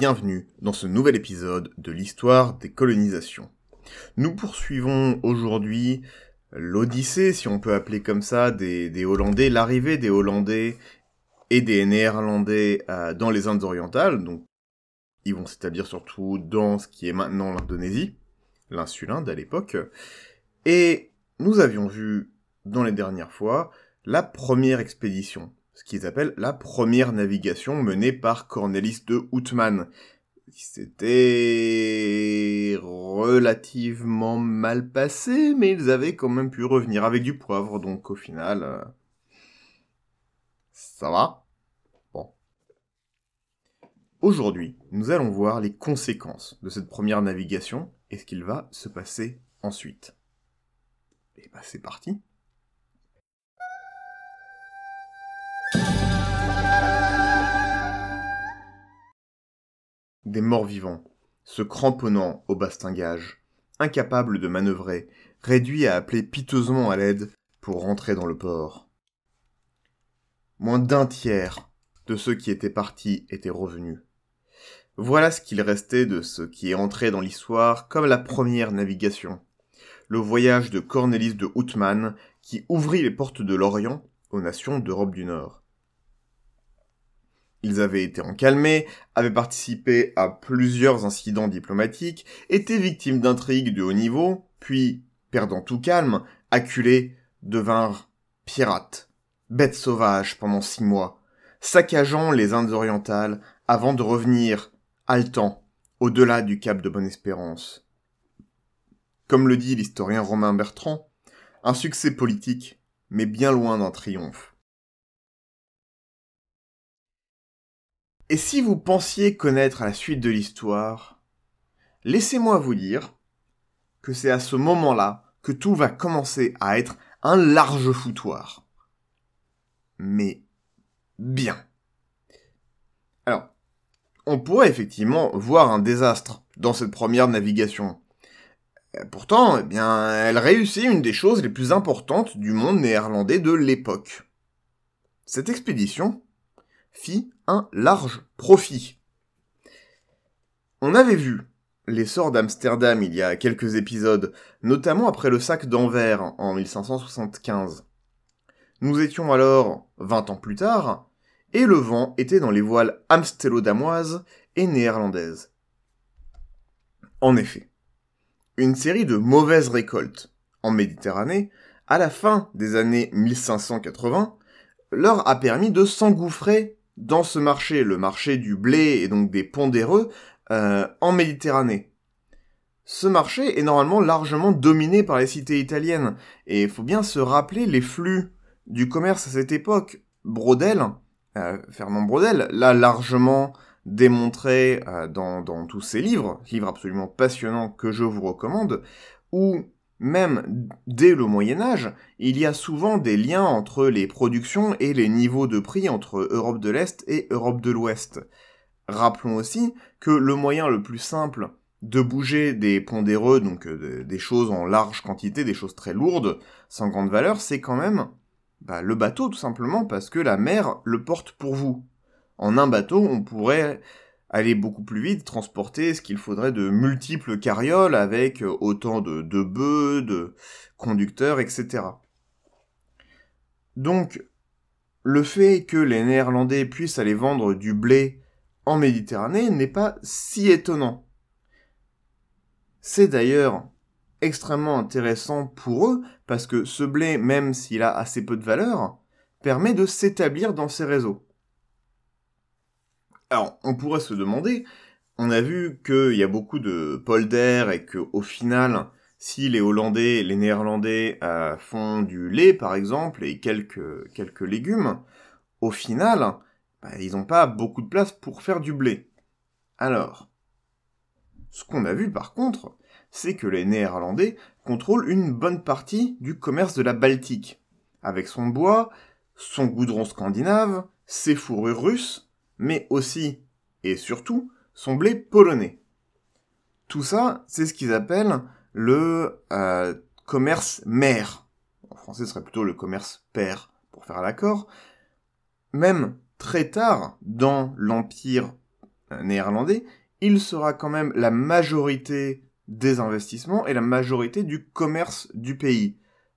bienvenue dans ce nouvel épisode de l'histoire des colonisations. Nous poursuivons aujourd'hui l'odyssée, si on peut appeler comme ça, des, Hollandais, l'arrivée des Hollandais et des Néerlandais euh, dans les Indes orientales, donc ils vont s'établir surtout dans ce qui est maintenant l'Indonésie, l'insule Inde à l'époque, et nous avions vu dans les dernières fois la première expédition, ce qu'ils appellent la première navigation menée par Cornelis de Houtman. C'était relativement mal passé, mais ils avaient quand même pu revenir avec du poivre, donc au final, euh, ça va. Bon. Aujourd'hui, nous allons voir les conséquences de cette première navigation et ce qu'il va se passer ensuite. Et bah c'est parti. Des morts-vivants, se cramponnant au bastingage, incapables de manœuvrer, réduits à appeler piteusement à l'aide pour rentrer dans le port. Moins d'un tiers de ceux qui étaient partis étaient revenus. Voilà ce qu'il restait de ce qui est entré dans l'histoire comme la première navigation, le voyage de Cornelis de Houtman qui ouvrit les portes de l'Orient aux nations d'Europe du Nord. Ils avaient été encalmés, avaient participé à plusieurs incidents diplomatiques, étaient victimes d'intrigues de haut niveau, puis, perdant tout calme, acculés, devinrent pirates, bêtes sauvages pendant six mois, saccageant les Indes orientales avant de revenir, haletant, au-delà du cap de Bonne-Espérance. Comme le dit l'historien Romain Bertrand, un succès politique, mais bien loin d'un triomphe. Et si vous pensiez connaître la suite de l'histoire, laissez-moi vous dire que c'est à ce moment-là que tout va commencer à être un large foutoir. Mais bien. Alors, on pourrait effectivement voir un désastre dans cette première navigation. Pourtant, eh bien, elle réussit une des choses les plus importantes du monde néerlandais de l'époque. Cette expédition, fit un large profit. On avait vu l'essor d'Amsterdam il y a quelques épisodes, notamment après le sac d'Anvers en 1575. Nous étions alors 20 ans plus tard, et le vent était dans les voiles amstellodamoises et néerlandaises. En effet, une série de mauvaises récoltes en Méditerranée, à la fin des années 1580, leur a permis de s'engouffrer dans ce marché, le marché du blé et donc des pondéreux, euh, en Méditerranée. Ce marché est normalement largement dominé par les cités italiennes, et il faut bien se rappeler les flux du commerce à cette époque. Brodel, euh, Fernand Brodel, l'a largement démontré euh, dans, dans tous ses livres, livres absolument passionnants que je vous recommande, où même dès le Moyen Âge, il y a souvent des liens entre les productions et les niveaux de prix entre Europe de l'Est et Europe de l'Ouest. Rappelons aussi que le moyen le plus simple de bouger des pondéreux, donc euh, des choses en large quantité, des choses très lourdes, sans grande valeur, c'est quand même bah, le bateau tout simplement parce que la mer le porte pour vous. En un bateau, on pourrait aller beaucoup plus vite, transporter ce qu'il faudrait de multiples carrioles avec euh, autant de, de bœufs, de conducteurs, etc. Donc, le fait que les Néerlandais puissent aller vendre du blé en Méditerranée n'est pas si étonnant. C'est d'ailleurs extrêmement intéressant pour eux parce que ce blé, même s'il a assez peu de valeur, permet de s'établir dans ces réseaux. Alors, on pourrait se demander, on a vu qu'il y a beaucoup de polder et qu'au final, si les Hollandais, les Néerlandais euh, font du lait par exemple et quelques, quelques légumes, au final, bah, ils n'ont pas beaucoup de place pour faire du blé. Alors, ce qu'on a vu par contre, c'est que les Néerlandais contrôlent une bonne partie du commerce de la Baltique, avec son bois, son goudron scandinave, ses fourrures russes, mais aussi et surtout son blé polonais. Tout ça, c'est ce qu'ils appellent le euh, commerce mer. En français, ce serait plutôt le commerce père, pour faire l'accord. Même très tard, dans l'Empire néerlandais, il sera quand même la majorité des investissements et la majorité du commerce du pays.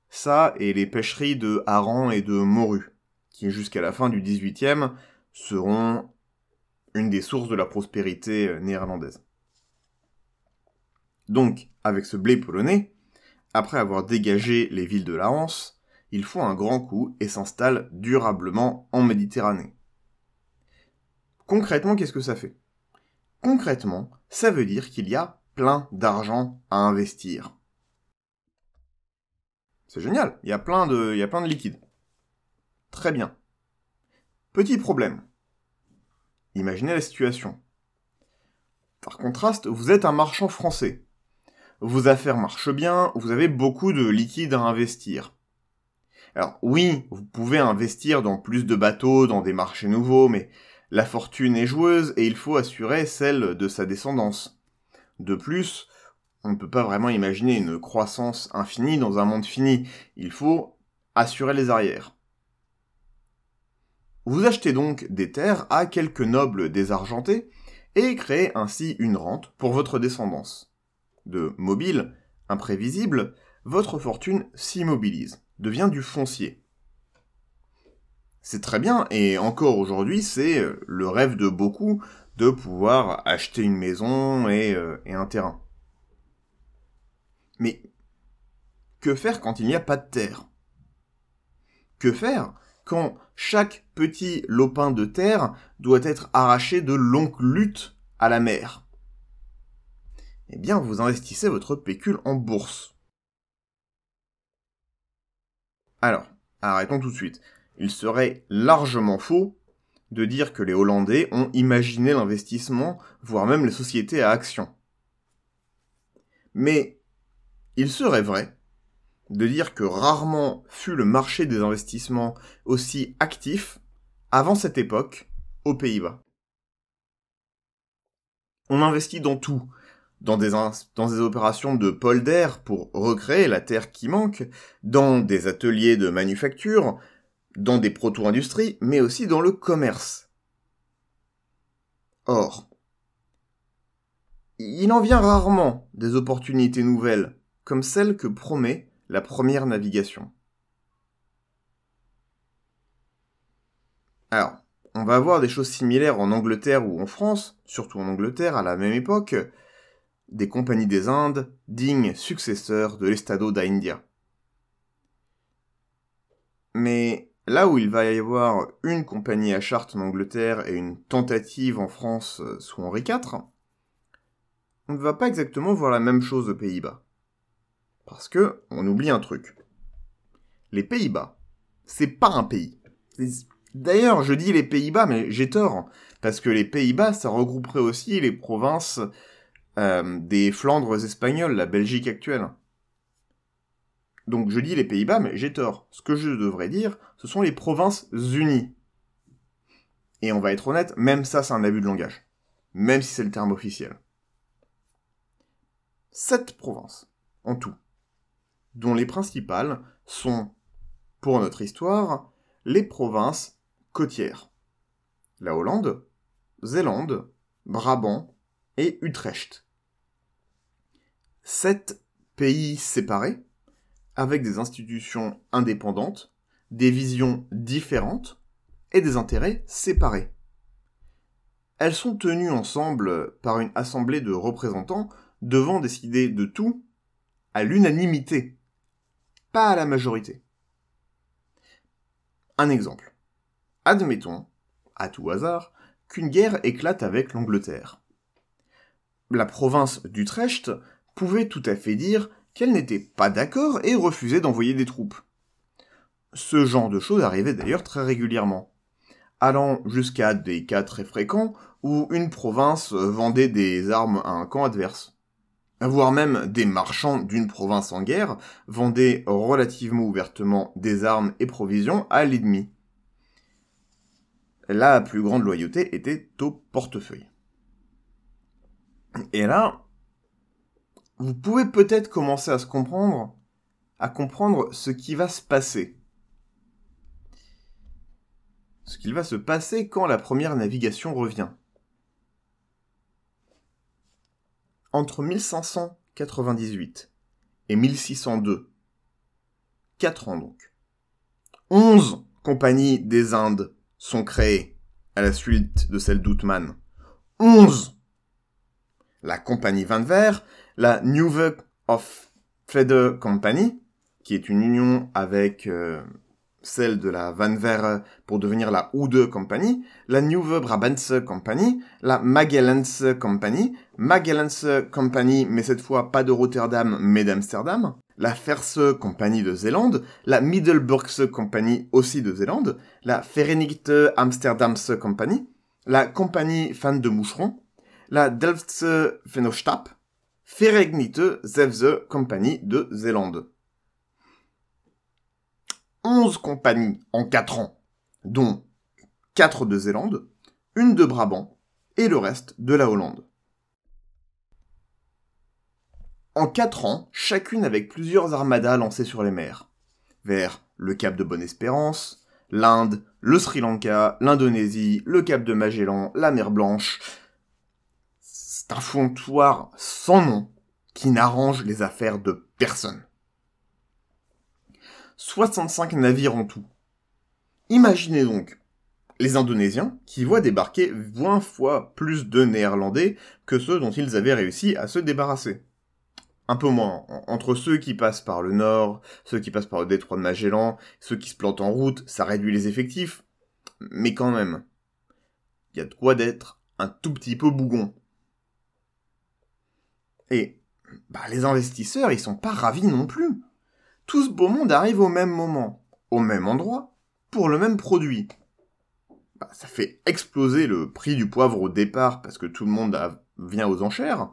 Ça et les pêcheries de hareng et de morue, qui jusqu'à la fin du XVIIIe seront une des sources de la prospérité euh, néerlandaise. Donc, avec ce blé polonais, après avoir dégagé les villes de la Hanse, il font un grand coup et s'installe durablement en Méditerranée. Concrètement, qu'est-ce que ça fait? Concrètement, ça veut dire qu'il y a plein d'argent à investir. C'est génial, il y a plein de, il y a plein de liquide. Très bien. Petit problème. Imaginez la situation. Par contraste, vous êtes un marchand français. Vos affaires marchent bien, vous avez beaucoup de liquide à investir. Alors oui, vous pouvez investir dans plus de bateaux, dans des marchés nouveaux, mais la fortune est joueuse et il faut assurer celle de sa descendance. De plus, on ne peut pas vraiment imaginer une croissance infinie dans un monde fini. Il faut assurer les arrières. Vous achetez donc des terres à quelques nobles désargentés et créez ainsi une rente pour votre descendance. De mobile, imprévisible, votre fortune s'immobilise, devient du foncier. C'est très bien, et encore aujourd'hui, c'est le rêve de beaucoup de pouvoir acheter une maison et, euh, et un terrain. Mais que faire quand il n'y a pas de terre? Que faire quand chaque petit lopin de terre doit être arraché de longues luttes à la mer Eh bien, vous investissez votre pécule en bourse. Alors, arrêtons tout de suite. Il serait largement faux de dire que les Hollandais ont imaginé l'investissement, voire même les sociétés à actions. Mais il serait vrai de dire que rarement fut le marché des investissements aussi actif avant cette époque aux Pays-Bas. On investit dans tout, dans des, opérations de polder pour recréer la terre qui manque, dans des ateliers de manufacture, dans des proto-industries, mais aussi dans le commerce. Or, il en vient rarement des opportunités nouvelles, comme celles que promet la première navigation. Alors, on va avoir des choses similaires en Angleterre ou en France, surtout en Angleterre à la même époque, des compagnies des Indes, dignes successeurs de l'Estado d'India. Mais là où il va y avoir une compagnie à charte en Angleterre et une tentative en France sous Henri IV, on ne va pas exactement voir la même chose aux Pays-Bas. Parce que on oublie un truc. Les Pays-Bas, c'est pas un pays. D'ailleurs, je dis les Pays-Bas, mais j'ai tort, parce que les Pays-Bas, ça regrouperait aussi les provinces euh, des Flandres espagnoles, la Belgique actuelle. Donc je dis les Pays-Bas, mais j'ai tort. Ce que je devrais dire, ce sont les provinces unies. Et on va être honnête, même ça c'est un abus de langage. Même si c'est le terme officiel. Sept provinces, en tout, dont les principales sont, pour notre histoire, les provinces côtières. La Hollande, Zélande, Brabant et Utrecht. Sept pays séparés, avec des institutions indépendantes, des visions différentes et des intérêts séparés. Elles sont tenues ensemble par une assemblée de représentants devant décider de tout à l'unanimité, pas à la majorité. Un exemple. Admettons, à tout hasard, qu'une guerre éclate avec l'Angleterre. La province d'Utrecht pouvait tout à fait dire qu'elle n'était pas d'accord et refusait d'envoyer des troupes. Ce genre de choses arrivait d'ailleurs très régulièrement, allant jusqu'à des cas très fréquents où une province vendait des armes à un camp adverse. Voire même des marchands d'une province en guerre vendaient relativement ouvertement des armes et provisions à l'ennemi. La plus grande loyauté était au portefeuille. Et là, vous pouvez peut-être commencer à se comprendre, à comprendre ce qui va se passer. Ce qu'il va se passer quand la première navigation revient. entre 1598 et 1602. Quatre ans donc. Onze compagnies des Indes sont créées à la suite de celle d'Outman. Onze. La compagnie Van Ver, la Nieuwe of Feather Company, qui est une union avec euh, celle de la Van Ver pour devenir la Oude Company, la Nieuwe Brabantse Company, la Magellanse Company, Magellanse Company, mais cette fois pas de Rotterdam, mais d'Amsterdam, la Verse Company de Zélande, la Middelburgse Company aussi de Zélande, la Verenigde Amsterdamse Company, la Compagnie Fan de Moucheron, la Delftse Vennootschap, Verenigde Zeeuwse Company de Zélande. 11 compagnies en 4 ans, dont 4 de Zélande, une de Brabant et le reste de la Hollande. En 4 ans, chacune avec plusieurs armadas lancées sur les mers, vers le Cap de Bonne-Espérance, l'Inde, le Sri Lanka, l'Indonésie, le Cap de Magellan, la mer Blanche. C'est un foutoir sans nom qui n'arrange les affaires de personne. 65 navires en tout. Imaginez donc les Indonésiens qui voient débarquer 20 fois plus de Néerlandais que ceux dont ils avaient réussi à se débarrasser. Un peu moins. Entre ceux qui passent par le nord, ceux qui passent par le détroit de Magellan, ceux qui se plantent en route, ça réduit les effectifs. Mais quand même, il y a de quoi d'être un tout petit peu bougon. Et bah, les investisseurs, ils sont pas ravis non plus tout ce beau monde arrive au même moment, au même endroit, pour le même produit. Bah, ça fait exploser le prix du poivre au départ parce que tout le monde vient aux enchères,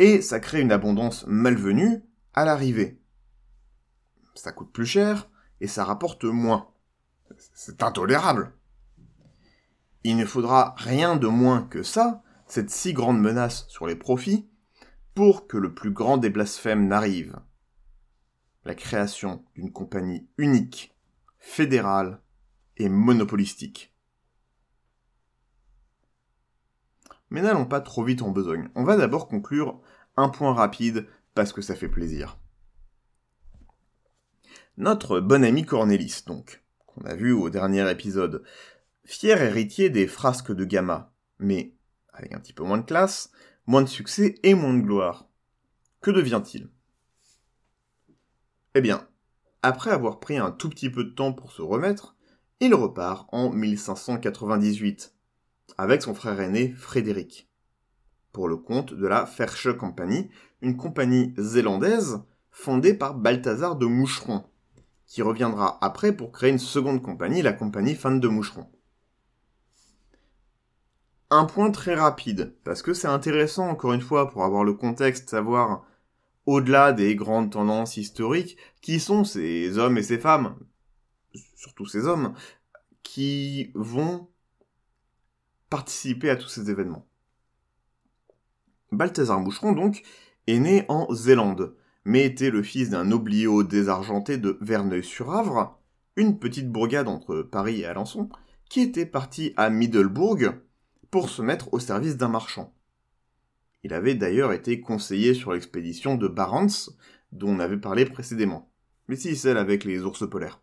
et ça crée une abondance malvenue à l'arrivée. Ça coûte plus cher et ça rapporte moins. C'est intolérable. Il ne faudra rien de moins que ça, cette si grande menace sur les profits, pour que le plus grand des blasphèmes n'arrive la création d'une compagnie unique, fédérale et monopolistique. Mais n'allons pas trop vite en besogne. On va d'abord conclure un point rapide parce que ça fait plaisir. Notre bon ami Cornelis, donc, qu'on a vu au dernier épisode, fier héritier des frasques de Gamma, mais avec un petit peu moins de classe, moins de succès et moins de gloire. Que devient-il? Eh bien, après avoir pris un tout petit peu de temps pour se remettre, il repart en 1598, avec son frère aîné Frédéric, pour le compte de la Ferche Company, une compagnie zélandaise fondée par Balthazar de Moucheron, qui reviendra après pour créer une seconde compagnie, la compagnie Fan de Moucheron. Un point très rapide, parce que c'est intéressant encore une fois pour avoir le contexte, savoir au-delà des grandes tendances historiques, qui sont ces hommes et ces femmes, surtout ces hommes, qui vont participer à tous ces événements. Balthazar Moucheron, donc, est né en Zélande, mais était le fils d'un oblio désargenté de Verneuil-sur-Avre, une petite bourgade entre Paris et Alençon, qui était parti à Middelbourg pour se mettre au service d'un marchand. Il avait d'ailleurs été conseiller sur l'expédition de Barents, dont on avait parlé précédemment. Mais si, celle avec les ours polaires.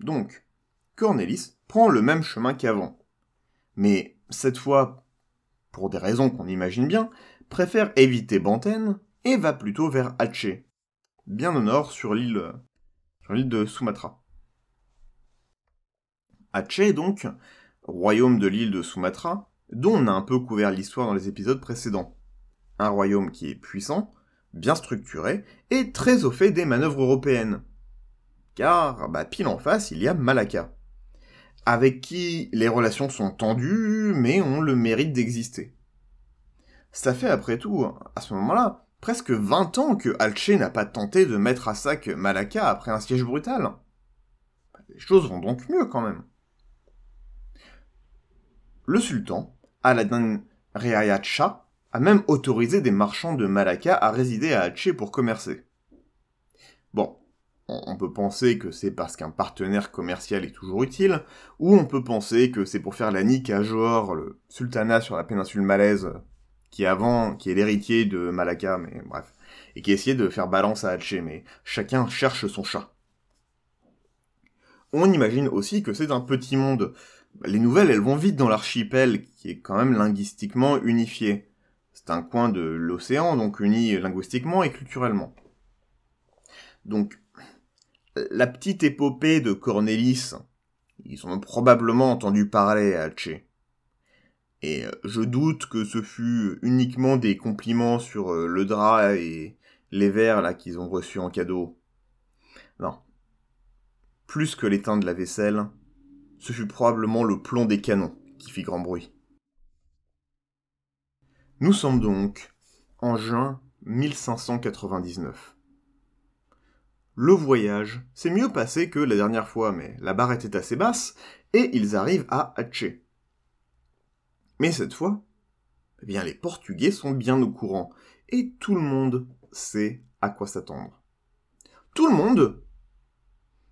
Donc, Cornelis prend le même chemin qu'avant. Mais cette fois, pour des raisons qu'on imagine bien, préfère éviter Bantène et va plutôt vers Aceh, bien au nord sur l'île sur l'île de Sumatra. Aceh donc royaume de l'île de Sumatra, dont on a un peu couvert l'histoire dans les épisodes précédents. Un royaume qui est puissant, bien structuré, et très au fait des manœuvres européennes. Car, bah, pile en face, il y a Malacca, avec qui les relations sont tendues, mais ont le mérite d'exister. Ça fait après tout, à ce moment-là, presque 20 ans que Alche n'a pas tenté de mettre à sac Malacca après un siège brutal. Les choses vont donc mieux quand même le sultan, Aladdin Riayat Shah, a même autorisé des marchands de Malacca à résider à Aceh pour commercer. Bon, On peut penser que c'est parce qu'un partenaire commercial est toujours utile, ou on peut penser que c'est pour faire la nique à Johor, le sultanat sur la péninsule malaise, qui avant, qui est l'héritier de Malacca, mais bref, et qui essayait de faire balance à Haché, mais chacun cherche son chat. On imagine aussi que c'est un petit monde. Les nouvelles, elles vont vite dans l'archipel, qui est quand même linguistiquement unifié. C'est un coin de l'océan, donc uni linguistiquement et culturellement. Donc, la petite épopée de Cornelis, ils ont probablement entendu parler à Haché. Et euh, je doute que ce fut uniquement des compliments sur euh, le drap et les verres là qu'ils ont reçus en cadeau. Non. Plus que l'étain de la vaisselle, ce fut probablement le plomb des canons qui fit grand bruit. Nous sommes donc en juin 1599. Le voyage s'est mieux passé que la dernière fois, mais la barre était assez basse, et ils arrivent à Hatché. Mais cette fois, eh bien les Portugais sont bien au courant, et tout le monde sait à quoi s'attendre. Tout le monde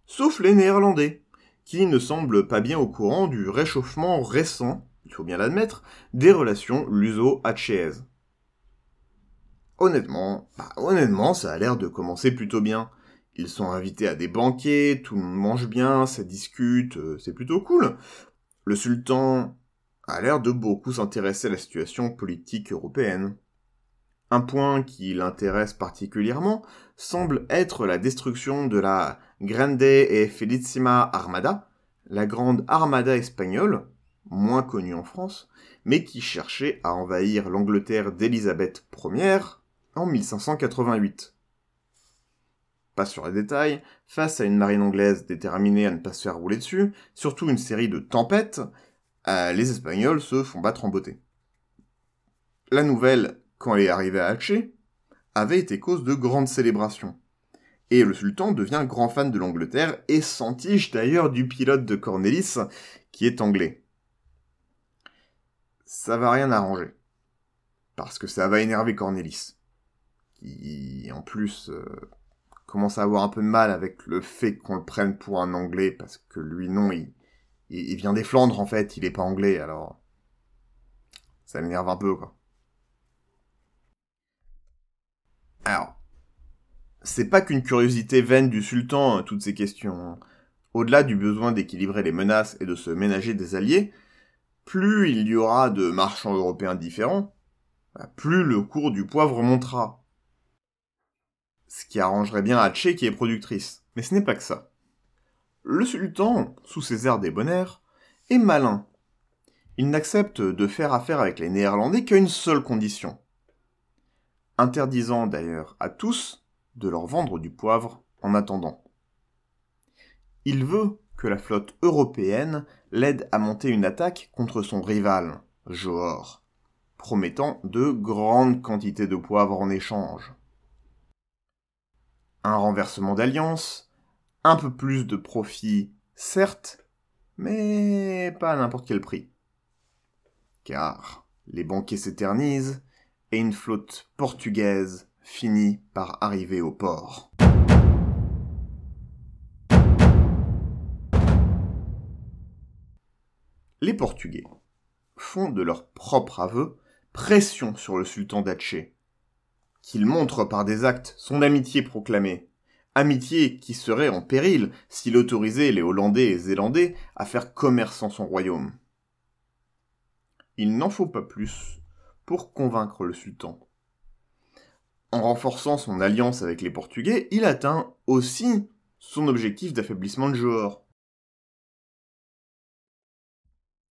Sauf les Néerlandais, qui ne semblent pas bien au courant du réchauffement récent, il faut bien l'admettre, des relations luso-hatchéaises. Honnêtement, bah, honnêtement, ça a l'air de commencer plutôt bien. Ils sont invités à des banquets, tout le monde mange bien, ça discute, euh, c'est plutôt cool. Le sultan a l'air de beaucoup s'intéresser à la situation politique européenne. Un point qui l'intéresse particulièrement semble être la destruction de la Grande et Felicissima Armada, la grande armada espagnole, moins connue en France, mais qui cherchait à envahir l'Angleterre d'Élisabeth Ier en 1588 pas sur les détails, face à une marine anglaise déterminée à ne pas se faire rouler dessus, surtout une série de tempêtes, euh, les Espagnols se font battre en beauté. La nouvelle, quand elle est arrivée à Haché, avait été cause de grandes célébrations. Et le sultan devient grand fan de l'Angleterre et s'entiche d'ailleurs du pilote de Cornelis, qui est anglais. Ça va rien arranger. Parce que ça va énerver Cornelis. Qui, en plus, euh, commence à avoir un peu de mal avec le fait qu'on le prenne pour un anglais, parce que lui, non, il, il, vient des Flandres, en fait, il est pas anglais, alors... Ça l'énerve un peu, quoi. Alors, c'est pas qu'une curiosité vaine du sultan, hein, toutes ces questions. Hein. Au-delà du besoin d'équilibrer les menaces et de se ménager des alliés, plus il y aura de marchands européens différents, bah, plus le cours du poivre montera ce qui arrangerait bien Haché qui est productrice. Mais ce n'est pas que ça. Le sultan, sous ses airs débonnaires, est malin. Il n'accepte de faire affaire avec les Néerlandais qu'à une seule condition. Interdisant d'ailleurs à tous de leur vendre du poivre en attendant. Il veut que la flotte européenne l'aide à monter une attaque contre son rival, Johor, promettant de grandes quantités de poivre en échange un renversement d'alliance, un peu plus de profit, certes, mais pas à n'importe quel prix. Car les banquiers s'éternisent et une flotte portugaise finit par arriver au port. Les Portugais font de leur propre aveu pression sur le sultan d'Aceh qu'il montre par des actes son amitié proclamée. Amitié qui serait en péril s'il autorisait les Hollandais et Zélandais à faire commerce en son royaume. Il n'en faut pas plus pour convaincre le sultan. En renforçant son alliance avec les Portugais, il atteint aussi son objectif d'affaiblissement de Johor.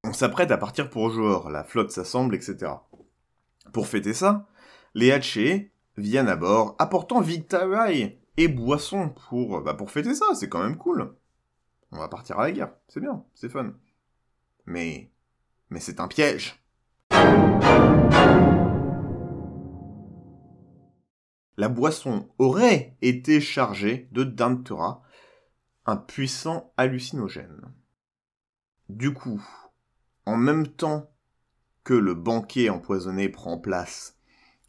On s'apprête à partir pour Johor, la flotte s'assemble, etc. Pour fêter ça, les Hatchés viennent à bord, apportant victuailles et boissons pour, bah, pour fêter ça, c'est quand même cool. On va partir à la guerre, c'est bien, c'est fun. Mais, mais c'est un piège. La boisson aurait été chargée de Dantura, un puissant hallucinogène. Du coup, en même temps que le banquet empoisonné prend place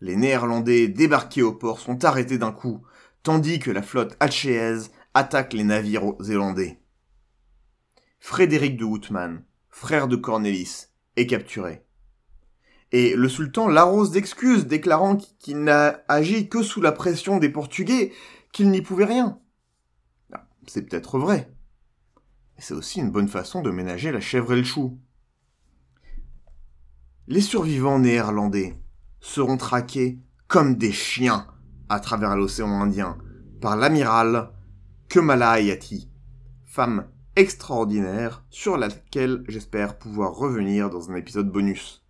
les Néerlandais débarqués au port sont arrêtés d'un coup, tandis que la flotte hatchéaise attaque les navires zélandais. Frédéric de Houtman, frère de Cornelis, est capturé. Et le sultan l'arrose d'excuses, déclarant qu'il n'a agi que sous la pression des Portugais, qu'il n'y pouvait rien. Ah, c'est peut-être vrai. C'est aussi une bonne façon de ménager la chèvre et le chou. Les survivants néerlandais seront traqués comme des chiens à travers l'océan Indien par l'amiral Kemala Hayati, femme extraordinaire sur laquelle j'espère pouvoir revenir dans un épisode bonus.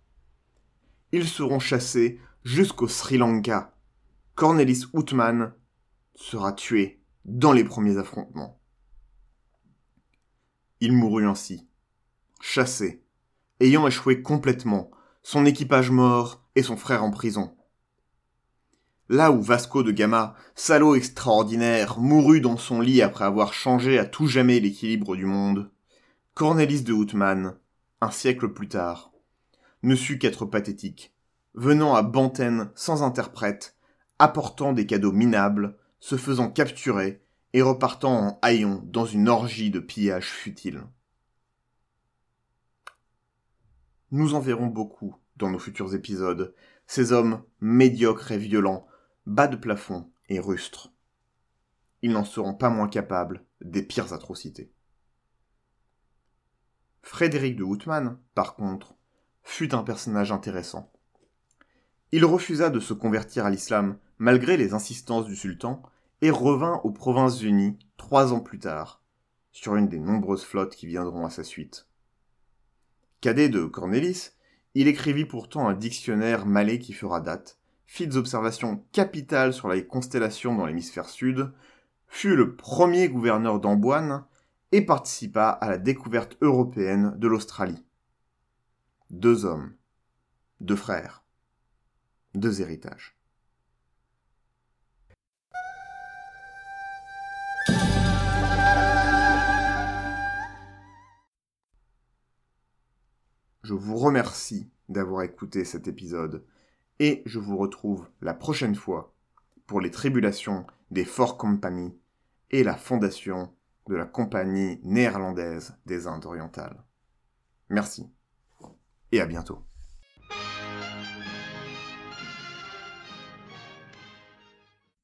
Ils seront chassés jusqu'au Sri Lanka. Cornelis Houtman sera tué dans les premiers affrontements. Il mourut ainsi, chassé, ayant échoué complètement, son équipage mort et son frère en prison. Là où Vasco de Gama, salaud extraordinaire, mourut dans son lit après avoir changé à tout jamais l'équilibre du monde, Cornelis de Houtman, un siècle plus tard, ne sut qu'être pathétique, venant à Banten sans interprète, apportant des cadeaux minables, se faisant capturer et repartant en haillons dans une orgie de pillage futile. Nous en verrons beaucoup dans nos futurs épisodes, ces hommes médiocres et violents bas de plafond et rustres. Ils n'en seront pas moins capables des pires atrocités. Frédéric de Houtman, par contre, fut un personnage intéressant. Il refusa de se convertir à l'islam malgré les insistances du sultan et revint aux Provinces-Unies trois ans plus tard, sur une des nombreuses flottes qui viendront à sa suite. Cadet de Cornelis, il écrivit pourtant un dictionnaire malais qui fera date, fit des observations capitales sur les constellations dans l'hémisphère sud, fut le premier gouverneur d'Amboine et participa à la découverte européenne de l'Australie. Deux hommes, deux frères, deux héritages. Je vous remercie d'avoir écouté cet épisode et je vous retrouve la prochaine fois pour les tribulations des Fort Company et la fondation de la Compagnie néerlandaise des Indes orientales. Merci et à bientôt.